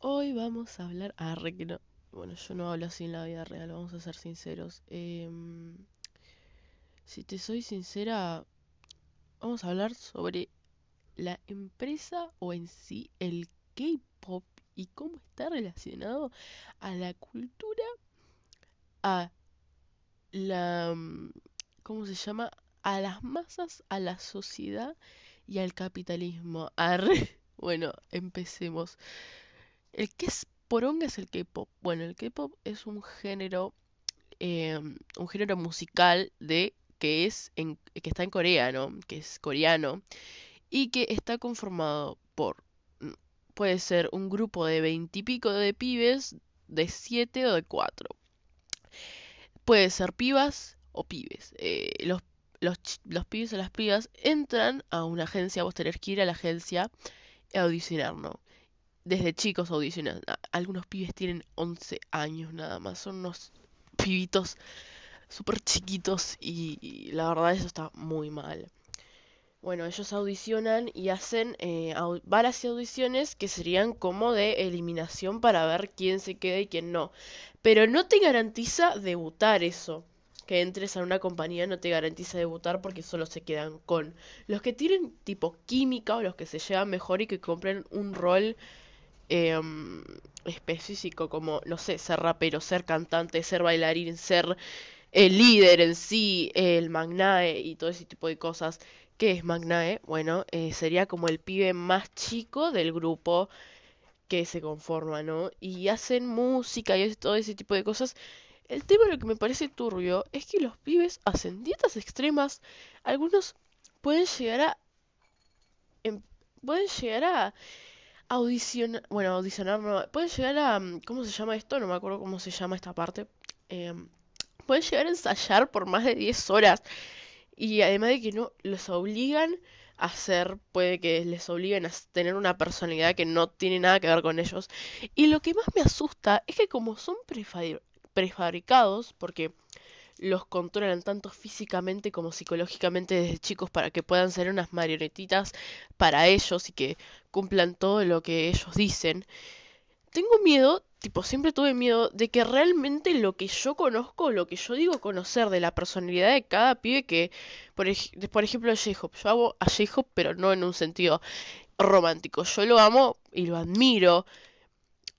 hoy vamos a hablar. Ah, re que no. Bueno, yo no hablo así en la vida real, vamos a ser sinceros. Em, si te soy sincera, vamos a hablar sobre la empresa o en sí el K-pop y cómo está relacionado a la cultura, a la. mm, ¿Cómo se llama? A las masas, a la sociedad y al capitalismo. Arre. Bueno, empecemos. El que es poronga es el K-pop. Bueno, el K-pop es un género, eh, un género musical de que es en, que está en Corea, ¿no? Que es coreano y que está conformado por mm, puede ser un grupo de veintipico de pibes, de siete o de cuatro. Puede ser pibas o pibes. Eh, los, los, los pibes o las pibas entran a una agencia, vos tenés que ir a la agencia a audicionar, ¿no? Desde chicos audicionan. Algunos pibes tienen 11 años nada más. Son unos pibitos súper chiquitos y, la verdad eso está muy mal. Bueno, ellos audicionan y hacen eh, au- varias audiciones que serían como de eliminación para ver quién se queda y quién no. Pero no te garantiza debutar eso. Que entres a una compañía no te garantiza debutar porque solo se quedan con los que tienen tipo química o los que se llevan mejor y que cumplen un rol em, específico como, no sé, ser rapero, ser cantante, ser bailarín, ser el líder en sí, el magnae y todo ese tipo de cosas. ¿Qué es magnae? Bueno, eh, sería como el pibe más chico del grupo que se conforma, ¿no? Y hacen música y todo ese tipo de cosas. El tema lo que me parece turbio es que los pibes hacen dietas extremas. Algunos pueden llegar a... em- pueden llegar a audicionar, bueno, audicionar no, pueden llegar a, mm, ¿cómo se llama esto? No me acuerdo cómo se llama esta parte. Em, pueden llegar a ensayar por más de 10 horas y además de que no los obligan a hacer, puede que les obliguen a tener una personalidad que no tiene nada que ver con ellos. Y lo que más me asusta es que como son prefabri- prefabricados, porque los controlan tanto físicamente como psicológicamente desde chicos para que puedan ser unas marionetitas para ellos y que cumplan todo lo que ellos dicen. Tengo miedo, tipo, siempre tuve miedo de que realmente lo que yo conozco, lo que yo digo conocer de la personalidad de cada pibe que, por, por ejemplo, J-Hope, yo amo a J-Hope, pero no en un sentido romántico. Yo lo amo y lo admiro.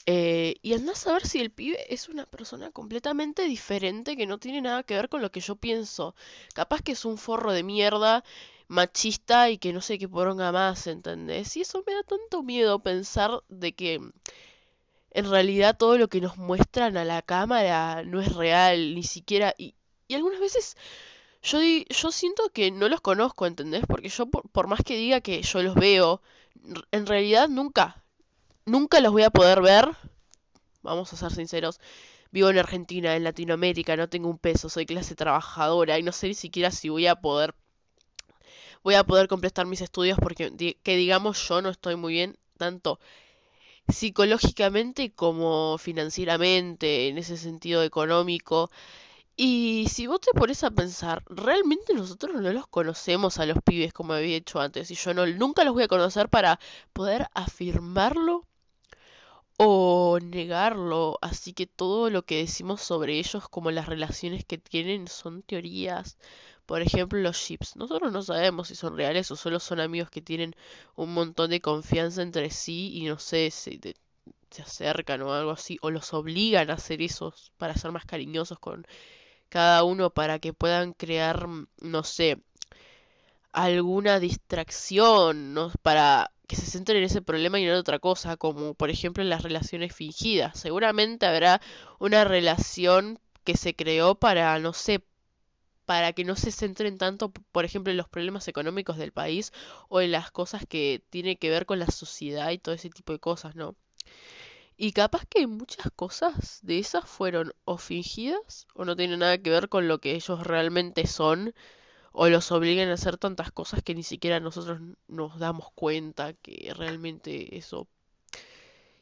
eh, y andás a ver si el pibe es una persona completamente diferente que no tiene nada que ver con lo que yo pienso. Capaz que es un forro de mierda, machista y que no sé qué poronga más, ¿entendés? Y eso me da tanto miedo pensar de que en realidad todo lo que nos muestran a la cámara no es real, ni siquiera... Y, y algunas veces yo, yo siento que no los conozco, ¿entendés? Porque yo por, por más que diga que yo los veo, en realidad nunca, nunca los voy a poder ver. Vamos a ser sinceros. Vivo en Argentina, en Latinoamérica, no tengo un peso, soy clase trabajadora y no sé ni siquiera si voy a poder voy a poder completar mis estudios porque que digamos yo no estoy muy bien tanto psicológicamente como financieramente, en ese sentido económico. Y si vos te pones a pensar, realmente nosotros no los conocemos a los pibes como había hecho antes, y yo no, nunca los voy a conocer para poder afirmarlo o negarlo. Así que todo lo que decimos sobre ellos, como las relaciones que tienen, son teorías. Por ejemplo, los chips. Nosotros no sabemos si son reales o solo son amigos que tienen un montón de confianza entre sí y no sé, se, de- se acercan o algo así, o los obligan a hacer eso para ser más cariñosos con cada uno para que puedan crear, mm, no sé, alguna distracción, ¿no? Para que se centren en ese problema y no en otra cosa, como por ejemplo en las relaciones fingidas. Seguramente habrá una relación que se creó para, no sé, para que no se centren tanto, por ejemplo, en los problemas económicos del país o en las cosas que tienen que ver con la sociedad y todo ese tipo de cosas, ¿no? Y capaz que muchas cosas de esas fueron o fingidas o no tienen nada que ver con lo que ellos realmente son o los obligan a hacer tantas cosas que ni siquiera nosotros nos damos cuenta que realmente eso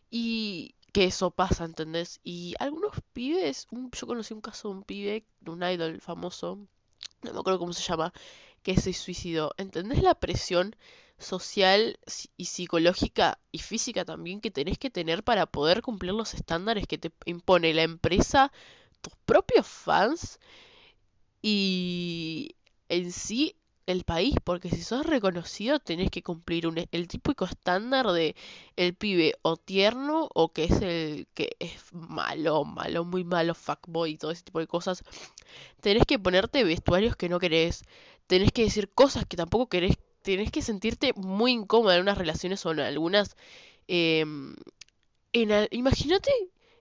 y que eso pasa, ¿entendés? Y algunos pibes, yo conocí un caso de un pibe, de un idol famoso, no me acuerdo cómo se llama, que se suicidó. ¿Entendés la presión social y psicológica y física también que tenés que tener para poder cumplir los estándares que te impone la empresa, tus propios fans y en sí el país, porque si sos reconocido tenés que cumplir un, el típico estándar de el pibe o tierno o que es el que es malo, malo, muy malo, fuckboy y todo ese tipo de cosas. Tenés que ponerte vestuarios que no querés, tenés que decir cosas que tampoco querés, tenés que sentirte muy incómoda en unas relaciones o en algunas... Eh, Imagínate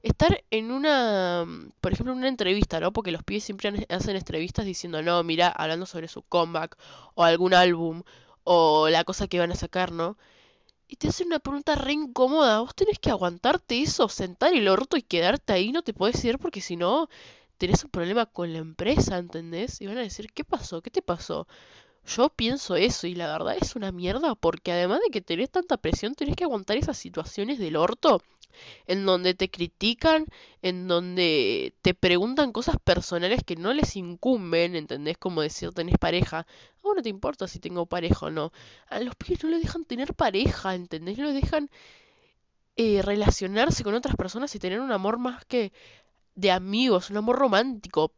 estar en una, por ejemplo, en una entrevista, ¿no? Porque los pibes siempre hacen entrevistas diciendo, no, mira, hablando sobre su comeback o algún álbum o la cosa que van a sacar, ¿no? Y te hacen una pregunta re incómoda. Vos tenés que aguantarte eso, sentar el orto y quedarte ahí, no te puedes ir porque si no tenés un problema con la empresa, ¿entendés? Y van a decir, ¿qué pasó? ¿Qué te pasó? Yo pienso eso y la verdad es una mierda porque además de que tenés tanta presión, tenés que aguantar esas situaciones del orto en donde te critican, en donde te preguntan cosas personales que no les incumben, ¿entendés? Como decir, tenés pareja. A no te importa si tengo pareja o no. A los pibes no les dejan tener pareja, ¿entendés? No les dejan eh, relacionarse con otras personas y tener un amor más que de amigos, un amor romántico.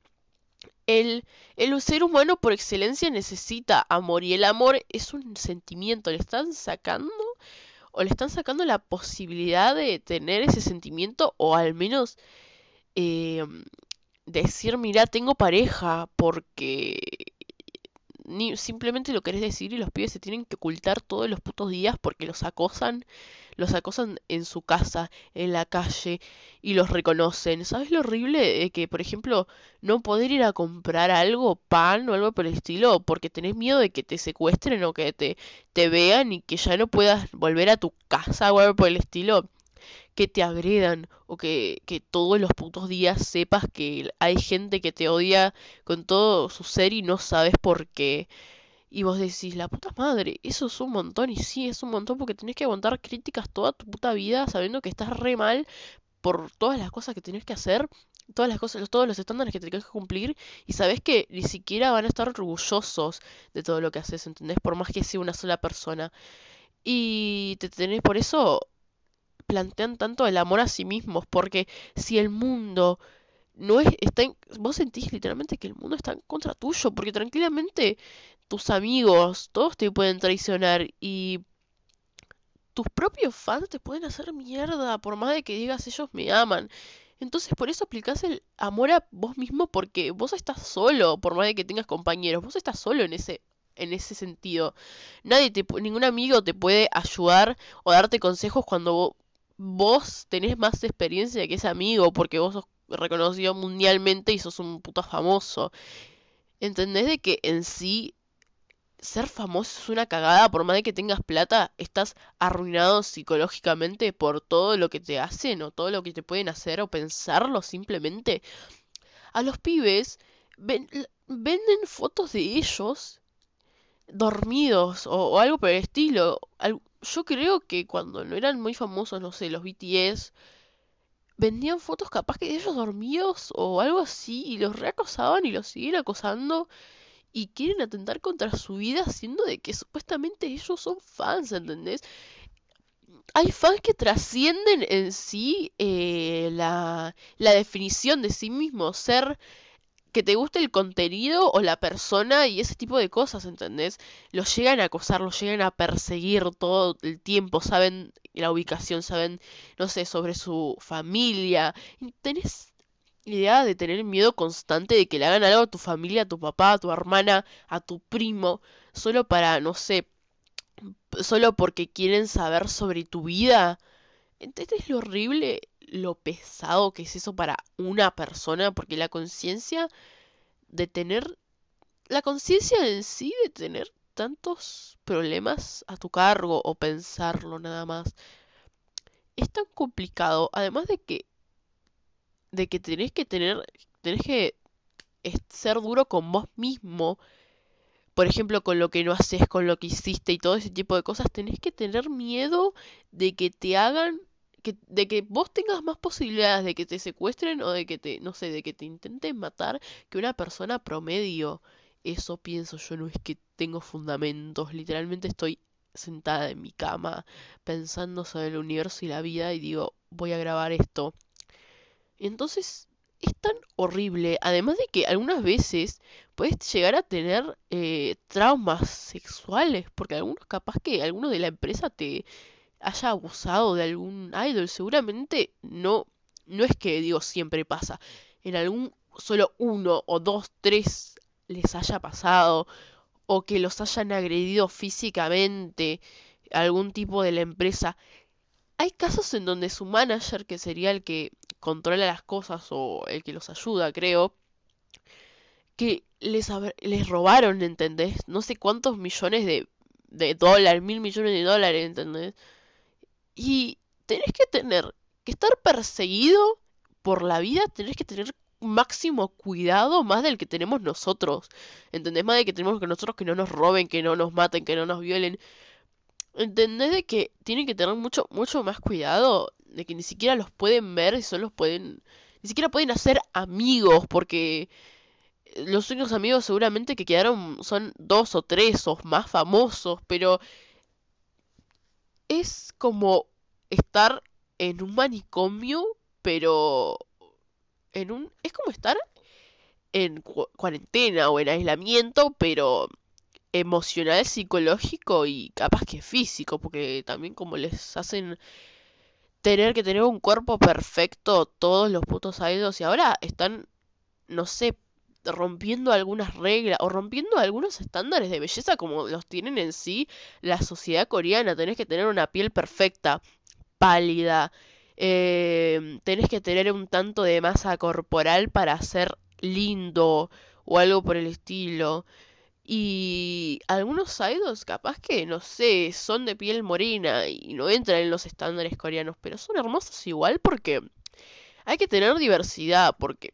El, el ser humano por excelencia necesita amor y el amor es un sentimiento, le están sacando o le están sacando la posibilidad de tener ese sentimiento o al menos eh, decir, mira, tengo pareja porque ni simplemente lo querés decir y los pibes se tienen que ocultar todos los putos días porque los acosan, los acosan en su casa, en la calle y los reconocen. ¿Sabes lo horrible de que, por ejemplo, no poder ir a comprar algo, pan o algo por el estilo, porque tenés miedo de que te secuestren o que te, te vean y que ya no puedas volver a tu casa o algo por el estilo? Que te agredan o que, que todos los putos días sepas que hay gente que te odia con todo su ser y no sabes por qué. Y vos decís, la puta madre, eso es un montón. Y sí, es un montón porque tenés que aguantar críticas toda tu puta vida sabiendo que estás re mal por todas las cosas que tenés que hacer, todas las cosas, todos los estándares que tenés que cumplir. Y sabes que ni siquiera van a estar orgullosos de todo lo que haces, ¿entendés? Por más que sea una sola persona. Y te tenés por eso plantean tanto el amor a sí mismos, porque si el mundo no es, está en, vos sentís literalmente que el mundo está en contra tuyo, porque tranquilamente tus amigos, todos te pueden traicionar y tus propios fans te pueden hacer mierda, por más de que digas ellos me aman. Entonces por eso aplicás el amor a vos mismo porque vos estás solo, por más de que tengas compañeros, vos estás solo en ese en ese sentido. Nadie te ningún amigo te puede ayudar o darte consejos cuando vos tenés más experiencia que ese amigo porque vos sos reconocido mundialmente y sos un puto famoso. ¿Entendés de que en sí ser famoso es una cagada? Por más de que tengas plata, estás arruinado psicológicamente por todo lo que te hacen o todo lo que te pueden hacer o pensarlo simplemente. A los pibes venden fotos de ellos dormidos o, algo por el estilo yo creo que cuando no eran muy famosos, no sé, los BTS, vendían fotos capaz que de ellos dormidos o algo así y los reacosaban y los siguen acosando y quieren atentar contra su vida siendo de que supuestamente ellos son fans, ¿entendés? Hay fans que trascienden en sí eh, la, la definición de sí mismos, ser que te guste el contenido o la persona y ese tipo de cosas, ¿entendés? Los llegan a acosar, los llegan a perseguir todo el tiempo, saben la ubicación, saben, no sé, sobre su familia. Tenés idea de tener miedo constante de que le hagan algo a tu familia, a tu papá, a tu hermana, a tu primo, solo para, no sé, solo porque quieren saber sobre tu vida. ¿Entendés lo horrible? Lo pesado que es eso para una persona, porque la conciencia de tener, la conciencia en sí de tener tantos problemas a tu cargo o pensarlo nada más, es tan complicado, además de que, de que tenés que tener, tenés que ser duro con vos mismo, por ejemplo, con lo que no haces, con lo que hiciste y todo ese tipo de cosas, tenés que tener miedo de que te hagan de que vos tengas más posibilidades de que te secuestren o de que te, no sé, de que te intenten matar que una persona promedio. eso pienso yo, no es que tengo fundamentos, literalmente estoy sentada en mi cama pensando sobre el universo y la vida y digo, voy a grabar esto. Entonces es tan horrible, además de que algunas veces puedes llegar a tener eh, traumas sexuales, porque algunos capaz que alguno de la empresa te haya abusado de algún idol, seguramente no, no es que digo siempre pasa, en algún solo uno o dos, tres les haya pasado, o que los hayan agredido físicamente algún tipo de la empresa. Hay casos en donde su manager, que sería el que controla las cosas o el que los ayuda, creo, que les, les robaron, ¿entendés? No sé cuántos millones de, de dólares, mil millones de dólares, ¿entendés? Y tenés que tener que estar perseguido por la vida, tenés que tener máximo cuidado más del que tenemos nosotros. ¿Entendés? Más de que tenemos que nosotros que no nos roben, que no nos maten, que no nos violen. ¿Entendés de que tienen que tener mucho, mucho más cuidado? De que ni siquiera los pueden ver y solo pueden... Ni siquiera pueden hacer amigos porque los únicos amigos seguramente que quedaron son dos o tres o más famosos, pero es como estar en un manicomio, pero en un es como estar en cuarentena o en aislamiento, pero emocional, psicológico y capaz que físico, porque también como les hacen tener que tener un cuerpo perfecto todos los putos idols y ahora están, no sé, rompiendo algunas reglas o rompiendo algunos estándares de belleza como los tienen en sí la sociedad coreana. Tenés que tener una piel perfecta, pálida, eh, tenés que tener un tanto de masa corporal para ser lindo o algo por el estilo. Y algunos idols capaz que, no sé, son de piel morena y no entran en los estándares coreanos, pero son hermosos igual porque hay que tener diversidad, porque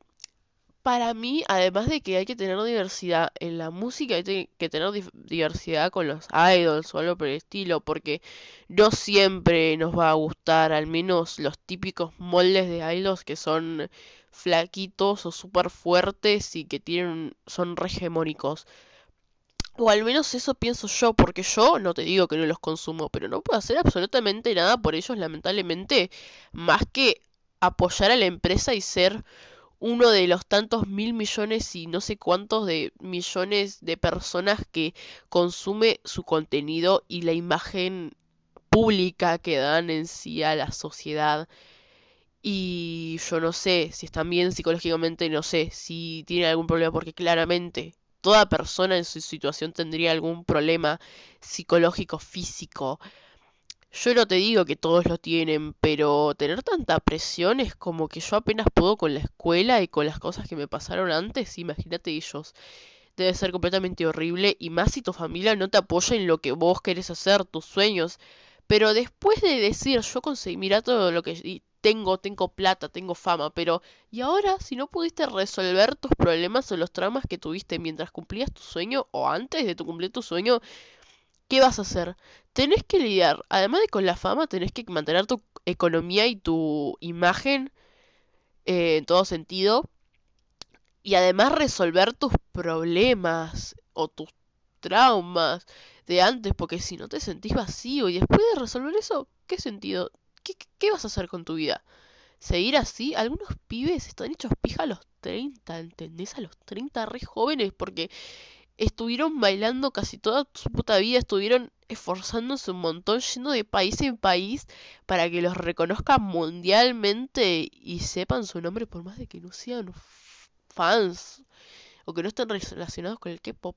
para mí, además de que hay que tener diversidad en la música, hay que tener diversidad con los idols o algo por el estilo, porque no siempre nos va a gustar, al menos los típicos moldes de idols que son flaquitos o súper fuertes y que tienen son hegemónicos. O al menos eso pienso yo, porque yo no te digo que no los consumo, pero no puedo hacer absolutamente nada por ellos, lamentablemente, más que apoyar a la empresa y ser uno de los tantos mil millones y no sé cuántos de millones de personas que consume su contenido y la imagen pública que dan en sí a la sociedad. Y yo no sé si están bien psicológicamente, no sé si tienen algún problema, porque claramente toda persona en su situación tendría algún problema psicológico, físico, yo no te digo que todos lo tienen, pero tener tanta presión es como que yo apenas puedo con la escuela y con las cosas que me pasaron antes, imagínate ellos. Debe ser completamente horrible y más si tu familia no te apoya en lo que vos querés hacer, tus sueños. Pero después de decir, yo conseguí, mira todo lo que tengo, tengo plata, tengo fama, pero ¿y ahora si no pudiste resolver tus problemas o los traumas que tuviste mientras cumplías tu sueño o antes de tu cumplir tu sueño? ¿Qué vas a hacer? Tenés que lidiar, además de con la fama, tenés que mantener tu economía y tu imagen eh, en todo sentido. Y además resolver tus problemas o tus traumas de antes, porque si no te sentís vacío y después de resolver eso, ¿qué sentido? ¿Qué, qué vas a hacer con tu vida? ¿Seguir así? Algunos pibes están hechos pija a los 30, ¿entendés? A los 30 re jóvenes, porque estuvieron bailando casi toda su puta vida, estuvieron esforzándose un montón, yendo de país en país para que los reconozcan mundialmente y sepan su nombre por más de que no sean fans o que no estén relacionados con el K-pop.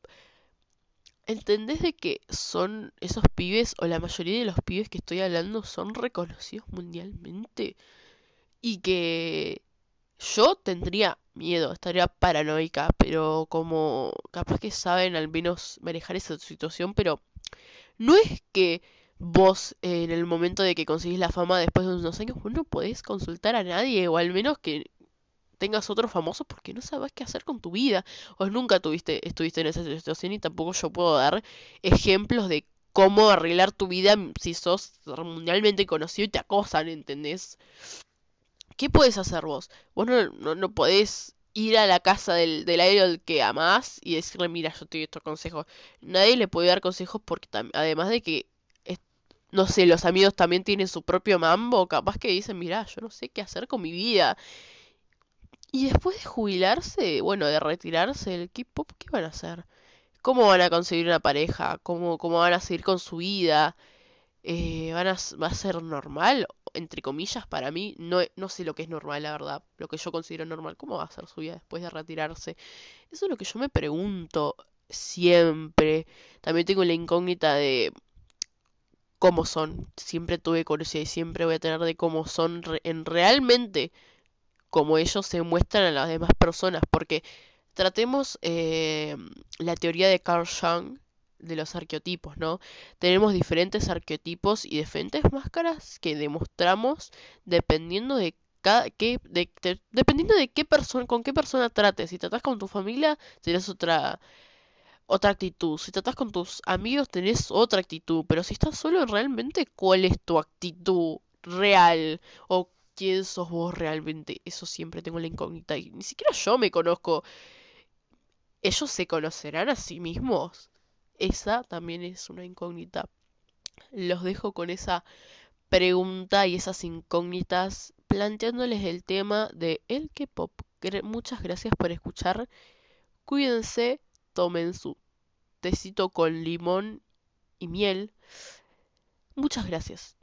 ¿Entendés de que son esos pibes o la mayoría de los pibes que estoy hablando son reconocidos mundialmente? Y que yo tendría miedo, estaría paranoica, pero como capaz que saben al menos manejar esa situación, pero no es que vos en el momento de que conseguís la fama después de unos años, vos no podés consultar a nadie, o al menos que tengas otro famoso porque no sabes qué hacer con tu vida, o nunca tuviste, estuviste en esa situación y tampoco yo puedo dar ejemplos de cómo arreglar tu vida si sos mundialmente conocido y te acosan, ¿entendés? ¿Qué puedes hacer vos? Vos no, no, podés ir a la casa del, del idol que amás y decirle, mira, yo te doy estos consejos. Nadie le puede dar consejos porque además de que, no sé, los amigos también tienen su propio mambo, capaz que dicen, mira, yo no sé qué hacer con mi vida. Y después de jubilarse, bueno, de retirarse del K-pop, ¿qué van a hacer? ¿Cómo van a conseguir una pareja? ¿Cómo, cómo van a seguir con su vida? Eh, ¿van a, ¿Va a ser normal? Entre comillas, para mí, no, no sé lo que es normal, la verdad. Lo que yo considero normal. ¿Cómo va a ser su vida después de retirarse? Eso es lo que yo me pregunto siempre. También tengo la incógnita de cómo son. Siempre tuve curiosidad y siempre voy a tener de cómo son en realmente como ellos se muestran a las demás personas. Porque tratemos eh, la teoría de Carl Jung de los arqueotipos, ¿no? Tenemos diferentes arqueotipos y diferentes máscaras que demostramos dependiendo de cada dependiendo de qué persona con qué persona trates. Si tratas con tu familia, tienes otra otra actitud. Si tratas con tus amigos, tenés otra actitud. Pero si estás solo, realmente, ¿cuál es tu actitud real? O quién sos vos realmente. Eso siempre tengo la incógnita. Y ni siquiera yo me conozco. ¿Ellos se conocerán a sí mismos? Esa también es una incógnita. Los dejo con esa pregunta y esas incógnitas planteándoles el tema de el K-pop. Muchas gracias por escuchar. Cuídense, tomen su tecito con limón y miel. Muchas gracias.